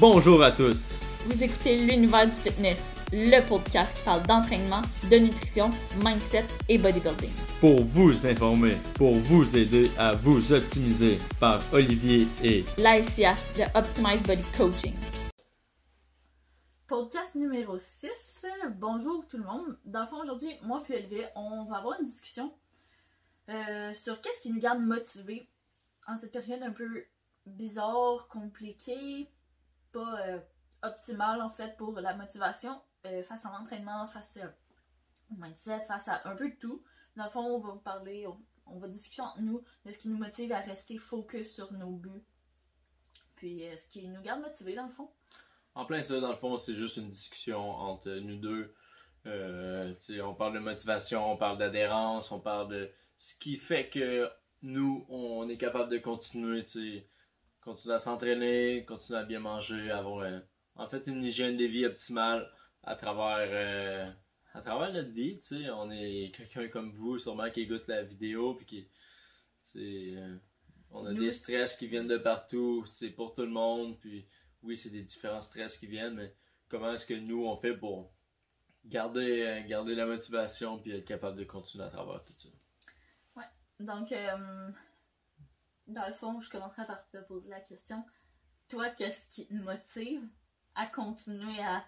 Bonjour à tous. Vous écoutez l'univers du fitness, le podcast qui parle d'entraînement, de nutrition, mindset et bodybuilding. Pour vous informer, pour vous aider à vous optimiser par Olivier et l'ASIA de Optimize Body Coaching. Podcast numéro 6. Bonjour tout le monde. Dans le fond, aujourd'hui, moi et Olivier, on va avoir une discussion euh, sur qu'est-ce qui nous garde motivés en cette période un peu bizarre, compliquée, pas euh, en fait pour la motivation euh, face à l'entraînement, face au mindset, face à un peu de tout. Dans le fond, on va vous parler, on, va discuter entre nous de ce qui nous motive à rester focus sur nos buts. Puis ce qui nous garde motivés dans le fond. En plein ça, dans le fond, c'est juste une discussion entre nous deux. on parle de motivation, on parle d'adhérence, on parle de ce qui fait que nous, on est capable de continuer, continuer à s'entraîner, continuer à bien manger, avoir euh, en fait une hygiène de vie optimale à travers, euh, à travers notre vie. On est quelqu'un comme vous, sûrement qui écoute la vidéo, puis qui. Euh, on a des stress qui viennent de partout, c'est pour tout le monde, puis oui, c'est des différents stress qui viennent, mais comment est-ce que nous, on fait pour garder, garder la motivation, puis être capable de continuer à travers tout ça? Donc, euh, dans le fond, je commencerai par te poser la question. Toi, qu'est-ce qui te motive à continuer à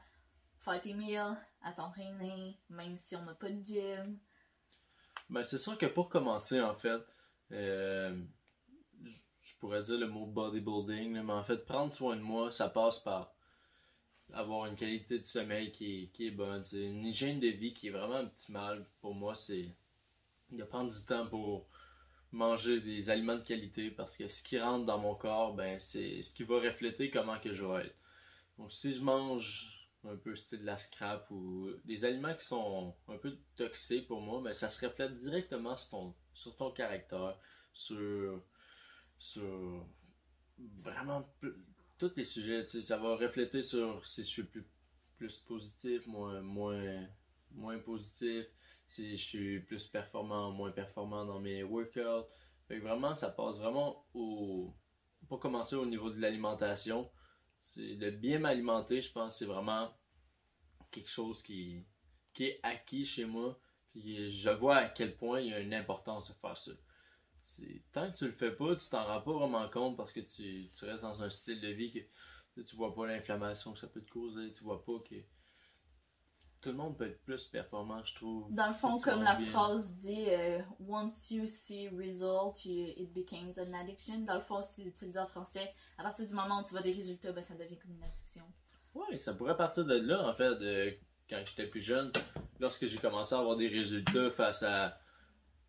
faire tes à t'entraîner, même si on n'a pas de gym? Ben, c'est sûr que pour commencer, en fait, euh, je pourrais dire le mot bodybuilding, mais en fait, prendre soin de moi, ça passe par avoir une qualité de sommeil qui est, qui est bonne. Une hygiène de vie qui est vraiment optimale. Pour moi, c'est de prendre du temps pour manger des aliments de qualité parce que ce qui rentre dans mon corps, ben, c'est ce qui va refléter comment que je vais être. Donc si je mange un peu de la scrap ou des aliments qui sont un peu toxiques pour moi, ben, ça se reflète directement sur ton, sur ton caractère, sur, sur vraiment tous les sujets. Ça va refléter sur si je suis plus, plus positif, moins, moins, moins positif, si je suis plus performant, moins performant dans mes workouts. Fait vraiment, ça passe vraiment au. Pour commencer au niveau de l'alimentation, de bien m'alimenter, je pense, c'est vraiment quelque chose qui, qui est acquis chez moi. Puis je vois à quel point il y a une importance de faire ça. Tant que tu le fais pas, tu t'en rends pas vraiment compte parce que tu, tu restes dans un style de vie que tu vois pas l'inflammation que ça peut te causer, tu vois pas que tout le monde peut être plus performant, je trouve. Dans le fond, comme la phrase dit, euh, once you see result, it becomes an addiction. Dans le fond, si tu le dis en français, à partir du moment où tu vois des résultats, ben, ça devient comme une addiction. Oui, ça pourrait partir de là, en fait, de, quand j'étais plus jeune, lorsque j'ai commencé à avoir des résultats face à.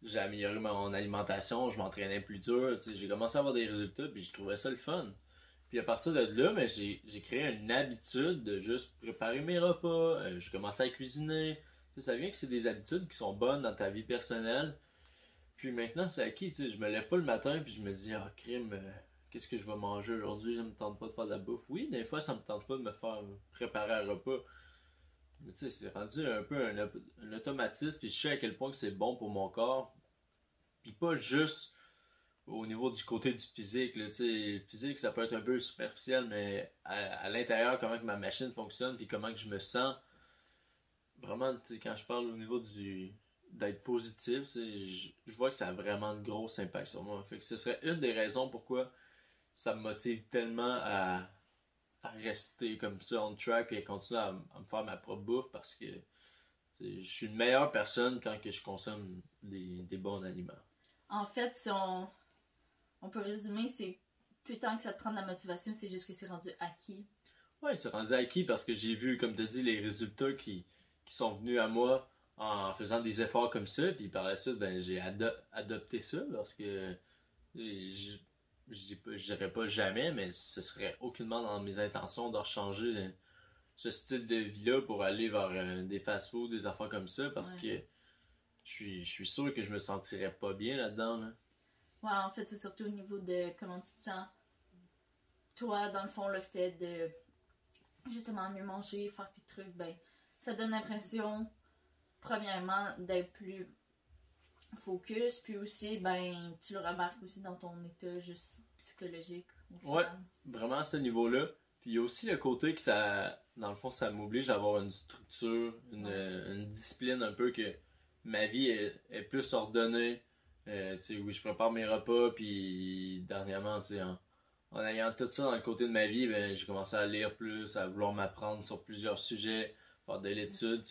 J'ai amélioré mon alimentation, je m'entraînais plus dur, j'ai commencé à avoir des résultats, puis je trouvais ça le fun. Puis à partir de là, mais j'ai, créé une habitude de juste préparer mes repas. Euh, j'ai commencé à cuisiner. ça vient que c'est des habitudes qui sont bonnes dans ta vie personnelle. Puis maintenant, c'est acquis. Tu sais, je me lève pas le matin puis je me dis, ah, crime, euh, qu'est-ce que je vais manger aujourd'hui? Ça me tente pas de faire de la bouffe. Oui, des fois, ça me tente pas de me faire préparer un repas. Mais tu sais, c'est rendu un peu un, un automatisme. Puis je sais à quel point que c'est bon pour mon corps. Puis pas juste au niveau du côté du physique. Là, le physique, ça peut être un peu superficiel, mais à, l'intérieur, comment que ma machine fonctionne, puis comment que je me sens, vraiment, quand je parle au niveau du d'être positif, je, je, vois que ça a vraiment de gros impact sur moi. Fait que ce serait une des raisons pourquoi ça me motive tellement à, rester comme ça on track et à continuer à, me faire ma propre bouffe parce que je suis une meilleure personne quand que je consomme des, des bons aliments. En fait, si on, on peut résumer, c'est plus tant que ça te prend de la motivation, c'est juste que c'est rendu acquis. Oui, c'est rendu acquis parce que j'ai vu, comme tu dit, les résultats qui, sont venus à moi en faisant des efforts comme ça. Puis par la suite, ben, j'ai adopté ça parce que je ne dirais pas jamais, mais ce serait aucunement dans mes intentions de changer ce style de vie-là pour aller vers euh, des fast-foods, des affaires comme ça parce que je suis, je suis sûr que je me sentirais pas bien là-dedans. là Ouais, en fait, c'est surtout au niveau de comment tu te sens. Toi, dans le fond, le fait de justement mieux manger, faire tes trucs, ben, ça donne l'impression, premièrement, d'être plus focus, puis aussi, ben, tu le remarques aussi dans ton état juste psychologique. Ouais, vraiment à ce niveau-là. Puis il y a aussi le côté que ça, dans le fond, ça m'oblige à avoir une structure, une, une discipline un peu que ma vie est, plus ordonnée. Euh, oui, je prépare mes repas, puis dernièrement, sais, en, ayant tout ça dans le côté de ma vie, ben, j'ai commencé à lire plus, à vouloir m'apprendre sur plusieurs sujets, faire de l'étude,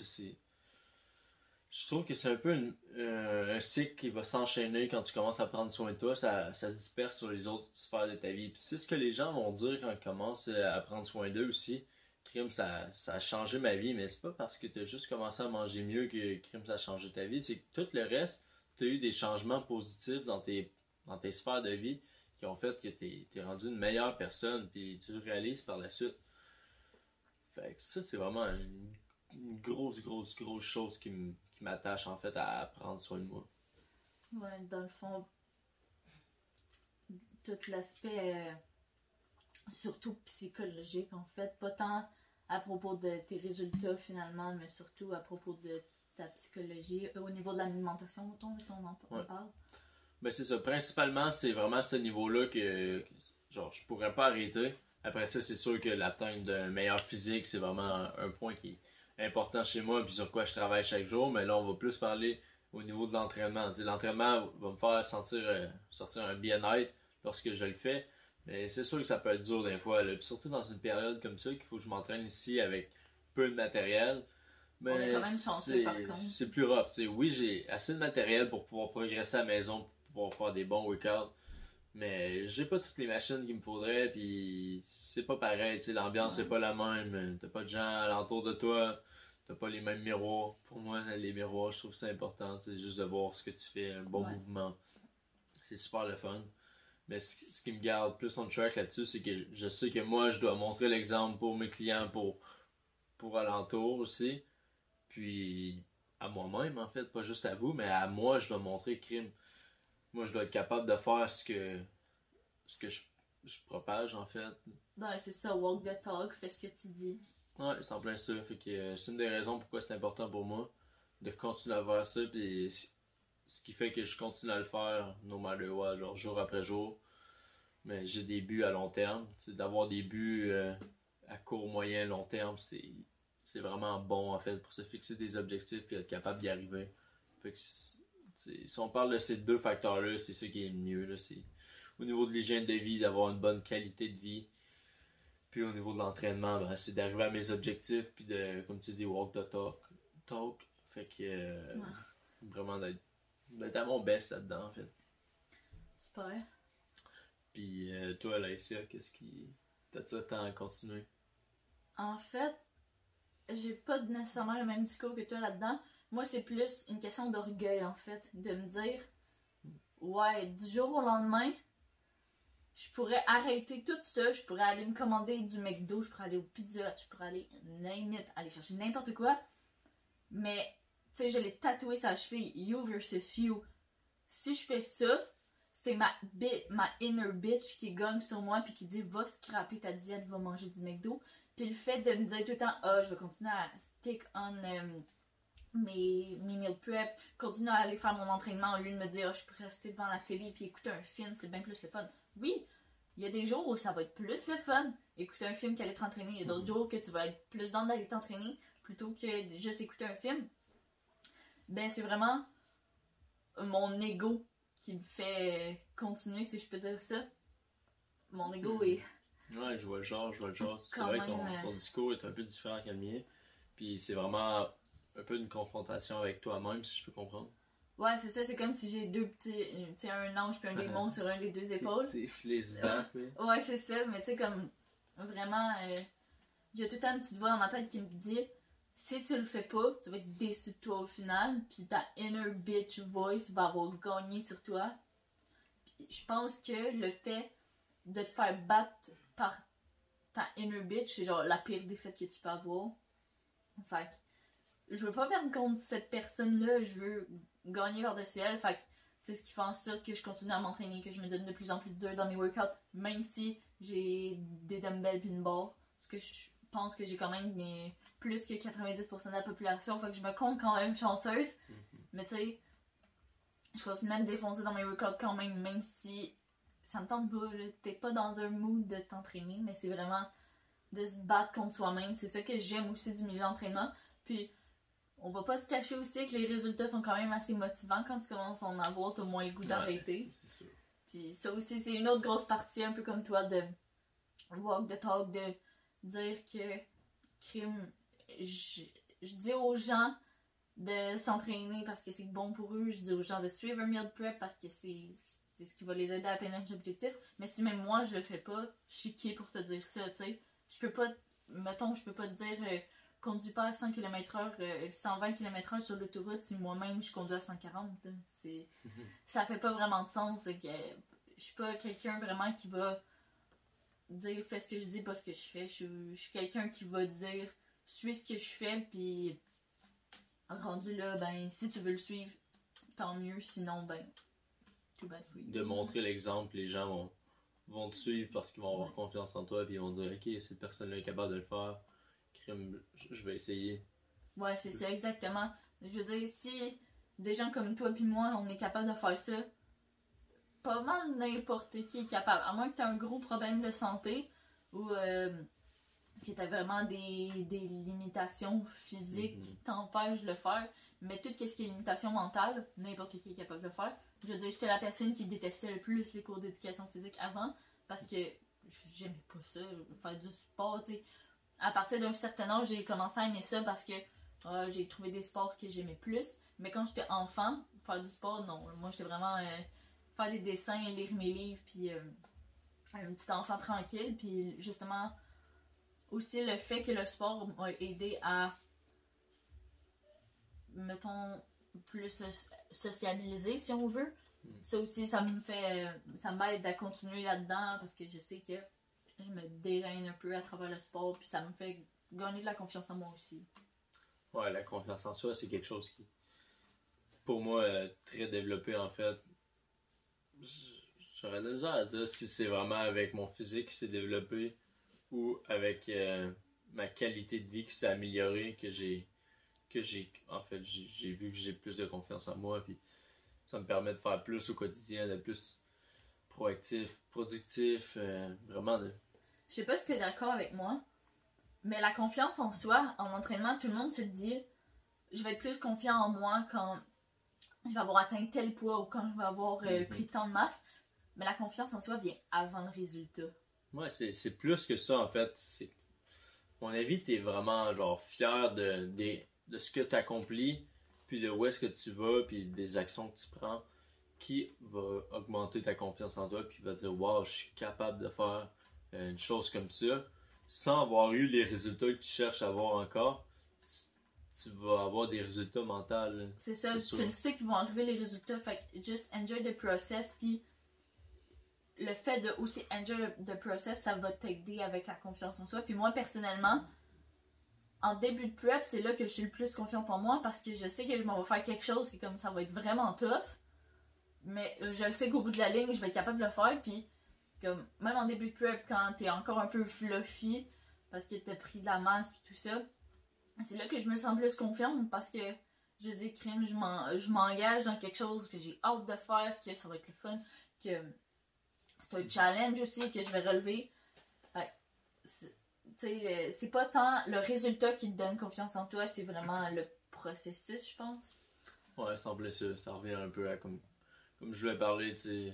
je trouve que c'est un peu euh, un cycle qui va s'enchaîner quand tu commences à prendre soin de toi, ça, ça, se disperse sur les autres sphères de ta vie. Puis c'est ce que les gens vont dire quand ils commencent à prendre soin d'eux aussi. Crime, ça, ça a changé ma vie, mais c'est pas parce que tu as juste commencé à manger mieux que crime, ça a changé ta vie. C'est que tout le reste, tu as eu des changements positifs dans tes, dans tes sphères de vie qui ont fait que tu es, rendu une meilleure personne, puis tu le réalises par la suite. Fait que ça, c'est vraiment une, grosse, grosse, grosse chose qui m'attache en fait à prendre soin de moi. Ouais, dans le fond, tout l'aspect euh, surtout psychologique en fait, pas tant à propos de tes résultats finalement, mais surtout à propos de ta psychologie, euh, au niveau de l'alimentation, si on en parle? Ben c'est ça, principalement c'est vraiment ce niveau-là que genre je pourrais pas arrêter. Après ça, c'est sûr que l'atteinte d'un meilleur physique, c'est vraiment un point qui, important chez moi puis sur quoi je travaille chaque jour, mais là on va plus parler au niveau de l'entraînement. L'entraînement va me faire sentir euh, sortir un bien-être lorsque je le fais. Mais c'est sûr que ça peut être dur des fois, surtout dans une période comme ça qu'il faut que je m'entraîne ici avec peu de matériel. Mais on est quand même chanceux par contre. C'est plus rough. Oui, j'ai assez de matériel pour pouvoir progresser à la maison, pour pouvoir faire des bons workouts. Mais j'ai pas toutes les machines qu'il me faudrait, puis c'est pas pareil, l'ambiance c'est pas la même, t'as pas de gens alentour de toi, t'as pas les mêmes miroirs. Pour moi, les miroirs, je trouve c'est important, tu juste de voir ce que tu fais, un bon mouvement. C'est super le fun. Mais ce, qui me garde plus en track là-dessus, c'est que je sais que moi, je dois montrer l'exemple pour mes clients, pour, pour alentour aussi. Puis à moi-même, en fait, pas juste à vous, mais à moi, je dois montrer crime moi, je dois être capable de faire ce que, ce que je, propage, en fait. Ouais, c'est ça, walk the talk, fais ce que tu dis. Ouais, c'est en plein ça. Fait que euh, c'est une des raisons pourquoi c'est important pour moi de continuer à faire ça. Puis ce qui fait que je continue à le faire, no matter what, genre jour après jour. Mais j'ai des buts à long terme. D'avoir des buts euh, à court, moyen, long terme, c'est c'est vraiment bon en fait pour se fixer des objectifs et être capable d'y arriver. Fait que si on parle de ces deux facteurs-là, c'est ce qui est le mieux. Là, au niveau de l'hygiène de vie, d'avoir une bonne qualité de vie. Puis au niveau de l'entraînement, ben, c'est d'arriver à mes objectifs, puis de, comme tu dis, walk the talk. talk. Fait que euh, vraiment d'être à mon best là-dedans, en fait. Super. Puis euh, toi, Laïcia, qu'est-ce qui t'attire tant à continuer? En fait, j'ai pas nécessairement le même discours que toi là-dedans. Moi, c'est plus une question d'orgueil, en fait, de me dire, ouais, du jour au lendemain, je pourrais arrêter tout ça, je pourrais aller me commander du McDo, je pourrais aller au Pizza je pourrais aller, aller chercher n'importe quoi. Mais, tu sais, je l'ai tatoué sa cheville, you versus you. Si je fais ça, c'est ma, ma inner bitch qui gagne sur moi puis qui dit va scraper ta diète, va manger du McDo. Puis le fait de me dire tout le temps, ah, je vais continuer à stick on. Euh, mes, mes meal prep, continuer à aller faire mon entraînement au lieu de me dire oh, je peux rester devant la télé et écouter un film, c'est bien plus le fun. Oui, il y a des jours où ça va être plus le fun, écouter un film qu'aller t'entraîner. Il y a d'autres mm-hmm. jours que tu vas être plus dans d'aller t'entraîner plutôt que juste écouter un film. Ben, c'est vraiment mon ego qui me fait continuer, si je peux dire ça. Mon ego mm-hmm. est. Ouais, je vois le genre, je vois le genre. C'est vrai que ton, euh, ton, discours est un peu différent que le mien. Puis c'est vraiment un peu une confrontation avec toi-même, si je peux comprendre. Ouais, c'est ça, c'est comme si j'ai deux petits, tu sais, un ange puis un démon sur un des deux épaules. les Ouais, c'est ça, mais tu sais, comme, vraiment, euh, j'ai tout le temps une petite voix dans ma tête qui me dit, si tu le fais pas, tu vas être déçu de toi au final, puis ta inner bitch voice va avoir gagné sur toi. je pense que le fait de te faire battre par ta inner bitch, c'est genre la pire défaite que tu peux avoir. Fait je veux pas perdre contre cette personne-là, je veux gagner par-dessus elle. Fait c'est ce qui fait en sorte que je continue à m'entraîner, que je me donne de plus en plus dur dans mes workouts, même si j'ai des dumbbells et une barre. Parce que je pense que j'ai quand même plus que 90% de la population, fait que je me compte quand même chanceuse. Mm-hmm. Mais tu sais, je continue à me défoncer dans mes workouts quand même, même si ça me tente pas. T'es pas dans un mood de t'entraîner, mais c'est vraiment de se battre contre soi-même. C'est ça que j'aime aussi du milieu d'entraînement. Puis, on va pas se cacher aussi que les résultats sont quand même assez motivants quand tu commences à en avoir, t'as moins le goût d'arrêter. Ouais. Puis ça aussi, c'est une autre grosse partie, un peu comme toi, de walk the talk, de dire que crime, je, je dis aux gens de s'entraîner parce que c'est bon pour eux, je dis aux gens de suivre un meal prep parce que c'est c'est ce qui va les aider à atteindre leurs objectifs. Mais si même moi je le fais pas, je suis qui pour te dire ça, tu sais? Je peux pas, mettons, je peux pas te dire euh, conduis pas à 100 km/h, euh, 120 km/h sur l'autoroute si moi-même je conduis à 140. là. C'est, ça fait pas vraiment de sens. que je suis pas quelqu'un vraiment qui va dire fais ce que je dis, pas ce que je fais. Je, suis- je suis quelqu'un qui va dire suis ce que je fais, puis rendu là, ben si tu veux le suivre, tant mieux. Sinon, ben too bad for you. De montrer l'exemple, les gens vont, vont te suivre parce qu'ils vont avoir confiance en toi, puis ils vont dire Ok, cette personne-là est capable de le faire. Crime, je vais essayer. Ouais, c'est ça, exactement. Je veux dire, si des gens comme toi puis moi, on est capable de faire ça, pas mal n'importe qui est capable. À moins que tu un gros problème de santé ou euh, que tu vraiment des, des limitations physiques qui Mhm. t'empêchent de le faire. Mais tout ce qui est limitation mentale, n'importe qui est capable de le faire. Je veux dire, j'étais la personne qui détestait le plus les cours d'éducation physique avant parce que j'aimais pas ça, faire du sport, tu sais. À partir d'un certain âge, j'ai commencé à aimer ça parce que ah, j'ai trouvé des sports que j'aimais plus. Mais quand j'étais enfant, faire du sport, non. Moi, j'étais vraiment euh, faire des dessins, lire mes livres, puis euh, un petit enfant tranquille. Puis justement, aussi le fait que le sport m'a aidé à, mettons, plus so- sociabiliser, si on veut. Mm. Ça aussi, ça me fait, ça m'aide à continuer là-dedans parce que je sais que je me déjeune un peu à travers le sport, puis ça me fait gagner de la confiance en moi aussi. Ouais, la confiance en soi, c'est quelque chose qui, pour moi, est très développé en fait. J'aurais de la misère à dire si c'est vraiment avec mon physique qui s'est développé ou avec euh, ma qualité de vie qui s'est améliorée que j'ai que j'ai en fait j'ai vu que j'ai plus de confiance en moi puis ça me permet de faire plus au quotidien d'être plus proactif productif euh, vraiment de Je sais pas si t'es d'accord avec moi, mais la confiance en soi, en entraînement, tout le monde se dit je vais être plus confiant en moi quand je vais avoir atteint tel poids ou quand je vais avoir euh, Mhm. pris tant de masse. Mais la confiance en soi vient avant le résultat. Ouais, c'est, c'est plus que ça en fait. Mon avis, t'es vraiment genre fier de, des- de ce que tu accomplis, puis de où est-ce que tu vas, puis des actions que tu prends, qui va augmenter ta confiance en toi, puis va dire Waouh, je suis capable de faire euh, une chose comme ça, sans avoir eu les résultats que tu cherches à avoir encore. Tu vas avoir des résultats mentaux. C'est ça, C'est tu le sais qu'ils vont arriver les résultats, fait que just enjoy the process, puis le fait de aussi enjoy the process, ça va t'aider avec la confiance en soi. Puis moi, personnellement, en début de prep, c'est là que je suis le plus confiante en moi parce que je sais que je m'en vais faire quelque chose qui comme ça va être vraiment tough. Mais euh, je le sais qu'au bout de la ligne, je vais être capable de le faire. Puis, comme, même en début de prep, quand t'es encore un peu fluffy parce que t'as pris de la masse puis tout ça, c'est là que je me sens plus confiante parce que je dis crime, je m'engage dans quelque chose que j'ai hâte de faire, que ça va être le fun, que c'est un challenge aussi que je vais relever. C'est- pas tant le résultat qui te donne confiance en toi, c'est vraiment le processus, je pense. Ouais, semblait ça. Ça revient un peu à comme, comme je voulais parler, tu.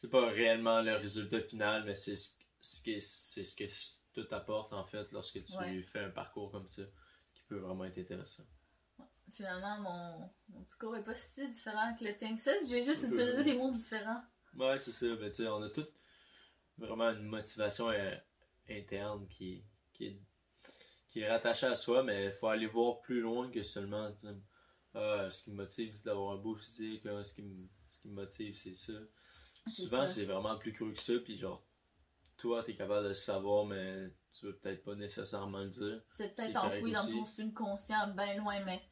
C'est pas réellement le résultat final, mais c'est ce, ce que c'est ce que tout apporte en fait lorsque tu Ouais. fais un parcours comme ça qui peut vraiment être intéressant. Finalement, mon, mon discours est pas si différent que le tien que ça, j'ai juste utilisé des mots différents. Ouais, c'est ça. Ben, tu sais, on a tous vraiment une motivation euh, interne qui, qui, est, qui est rattachée à soi, mais il faut aller voir plus loin que seulement Ah, ce qui me motive, c'est d'avoir un beau physique. ah, ce, qui me, ce qui me motive, c'est ça. Souvent, c'est vraiment plus creux que ça, puis genre, toi, t'es capable de le savoir, mais tu veux peut-être pas nécessairement le dire. C'est peut-être enfoui dans ton subconscient, ben loin, mais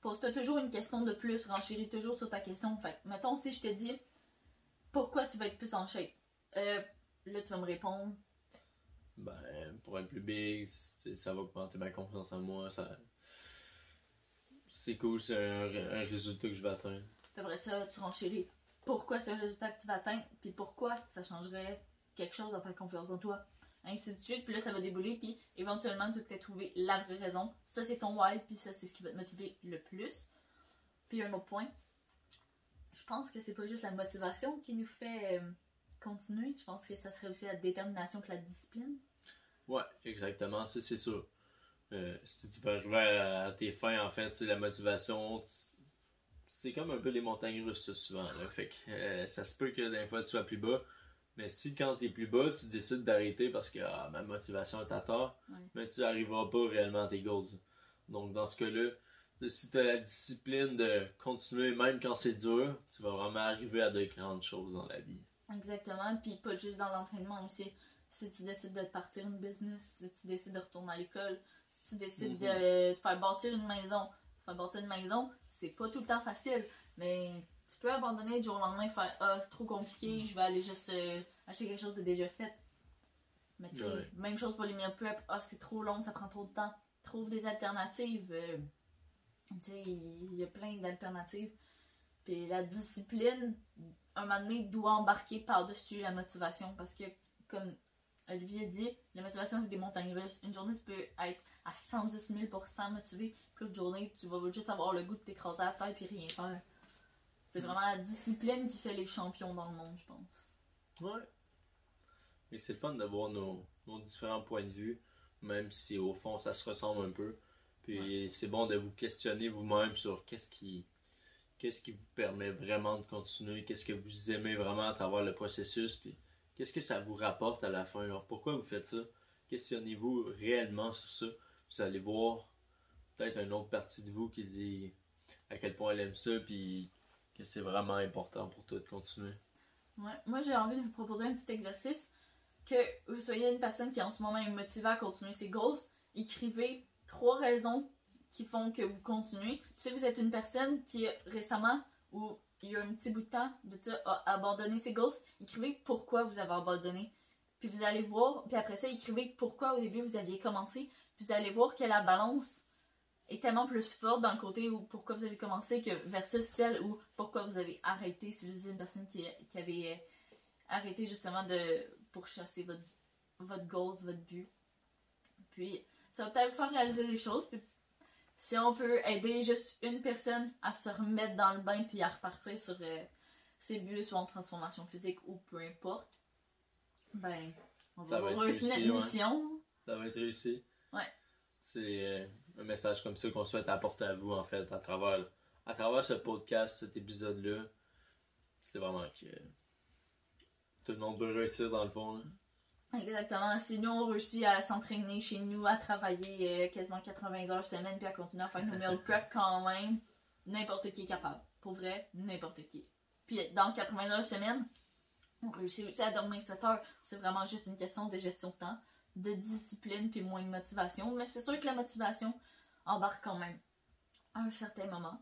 pose-toi toujours une question de plus, renchéris toujours sur ta question. Fait mettons, si je te dis pourquoi tu vas être plus en shape, euh, là tu vas me répondre Ben, pour être plus big, ça va augmenter ma confiance en moi. Ça... C'est cool, c'est un, un résultat que je vais atteindre. Après ça, tu renchéris pourquoi c'est un résultat que tu vas atteindre, puis pourquoi ça changerait quelque chose dans ta confiance en toi? ainsi de suite. Puis là, ça va débouler, puis éventuellement, tu vas peut-être trouver la vraie raison. Ça, c'est ton why, puis ça, c'est ce qui va te motiver le plus. Puis un autre point, je pense que c'est pas juste la motivation qui nous fait euh, continuer. Je pense que ça serait aussi la détermination que la discipline. Ouais, exactement. Ça, c'est sûr. Euh, si tu veux arriver à, tes fins, en fait, c'est la motivation. C'est comme un peu les montagnes russes, souvent. Là. Fait que euh, ça se peut que des fois tu sois plus bas. Mais si quand tu es plus bas, tu décides d'arrêter parce que ah, ma motivation est à tort, mais tu n'arriveras pas réellement à tes goals. Donc dans ce cas-là, si tu as la discipline de continuer même quand c'est dur, tu vas vraiment arriver à de grandes choses dans la vie. Exactement, puis pas juste dans l'entraînement aussi. Si tu décides de partir une business, si tu décides de retourner à l'école, si tu décides de mm-hmm. faire bâtir une maison, faire bâtir une maison, c'est pas tout le temps facile, mais tu peux abandonner du jour au lendemain, faire Ah, c'est trop compliqué, je vais aller juste euh, acheter quelque chose de déjà fait. Mais tu sais, même chose pour les meal prep, ah, c'est trop long, ça prend trop de temps. Trouve des alternatives. Euh, tu sais, il y a plein d'alternatives. Puis la discipline, un moment donné, doit embarquer par-dessus la motivation parce que, comme Olivier dit, la motivation, c'est des montagnes russes. Une journée, tu peux être à 110 000% motivé, puis l'autre journée, tu vas juste avoir le goût de t'écraser à la tête et rien faire. C'est vraiment la discipline qui fait les champions dans le monde, je pense. Ouais. Et c'est le fun d'avoir nos, nos, différents points de vue, même si au fond ça se ressemble un peu. Puis c'est bon de vous questionner vous-même sur qu'est-ce qui qu'est-ce qui vous permet vraiment de continuer, qu'est-ce que vous aimez vraiment à travers le processus, puis qu'est-ce que ça vous rapporte à la fin. Alors pourquoi vous faites ça? Questionnez-vous réellement sur ça. Vous allez voir peut-être une autre partie de vous qui dit à quel point elle aime ça, puis que c'est vraiment important pour toi de continuer. Ouais. Moi, j'ai envie de vous proposer un petit exercice. Que vous soyez une personne qui en ce moment est motivée à continuer ses goals, écrivez trois raisons qui font que vous continuez. Si vous êtes une personne qui récemment ou il y a un petit bout de temps de ça a abandonné ses goals, écrivez pourquoi vous avez abandonné. Puis vous allez voir, puis après ça, écrivez pourquoi au début vous aviez commencé. Puis vous allez voir que la balance est tellement plus forte dans le côté où pourquoi vous avez commencé que versus celle où pourquoi vous avez arrêté si vous êtes une personne qui, qui avait euh, arrêté justement de pourchasser votre, votre goals, votre but. Puis ça va peut-être vous faire réaliser des choses. Puis si on peut aider juste une personne à se remettre dans le bain puis à repartir sur euh, ses buts, soit en transformation physique ou peu importe, ben, on va, réussir notre mission. Ça va être réussi. Ouais. C'est. Euh, un message comme ça qu'on souhaite apporter à vous, en fait, à travers, à travers ce podcast, cet épisode-là. C'est vraiment que tout le monde veut réussir dans le fond. Exactement. Si nous, on réussit à s'entraîner chez nous, à travailler euh, quasiment 80 heures semaine, puis à continuer à faire nos meal prep quand même, n'importe qui est capable. Pour vrai, n'importe qui. Puis dans 80 heures semaine, on réussit aussi à dormir 7 heures. C'est vraiment juste une question de gestion de temps de discipline puis moins de motivation. Mais c'est sûr que la motivation embarque quand même à un certain moment.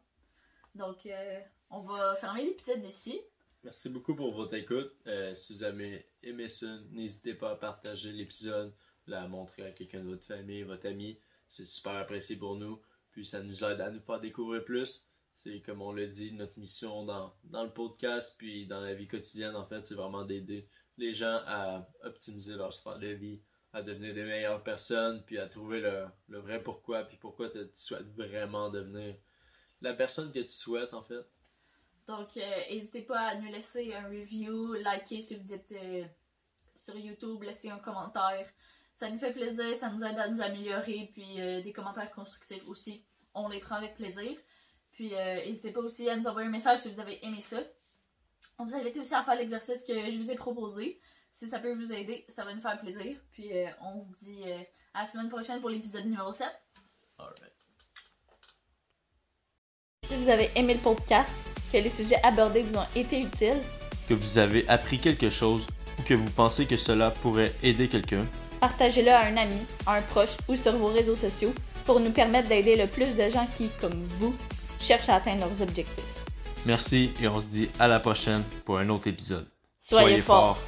Donc, euh, on va fermer l'épisode ici. Merci beaucoup pour votre écoute. Euh, si vous avez aimé ça, n'hésitez pas à partager l'épisode, la montrer à quelqu'un de votre famille, votre ami. C'est super apprécié pour nous. Puis ça nous aide à nous faire découvrir plus. C'est comme on l'a dit, notre mission dans, dans le podcast, puis dans la vie quotidienne, en fait, c'est vraiment d'aider les gens à optimiser leur sphère de vie, à devenir des meilleures personnes, puis à trouver le, le vrai pourquoi, puis pourquoi tu souhaites vraiment devenir la personne que tu souhaites, en fait. Donc, euh, n'hésitez pas à nous laisser un review, liker si vous êtes euh, sur YouTube, laisser un commentaire. Ça nous fait plaisir, ça nous aide à nous améliorer, puis euh, des commentaires constructifs aussi. On les prend avec plaisir. Puis, n'hésitez pas aussi à nous envoyer un message si vous avez aimé ça. On vous invite aussi à faire l'exercice que je vous ai proposé. Si ça peut vous aider, ça va nous faire plaisir. Puis euh, on vous dit euh, à la semaine prochaine pour l'épisode numéro 7. Alright. Si vous avez aimé le podcast, que les sujets abordés vous ont été utiles, que vous avez appris quelque chose ou que vous pensez que cela pourrait aider quelqu'un, partagez-le à un ami, à un proche ou sur vos réseaux sociaux pour nous permettre d'aider le plus de gens qui, comme vous, cherchent à atteindre leurs objectifs. Merci et on se dit à la prochaine pour un autre épisode. Soyez, forts.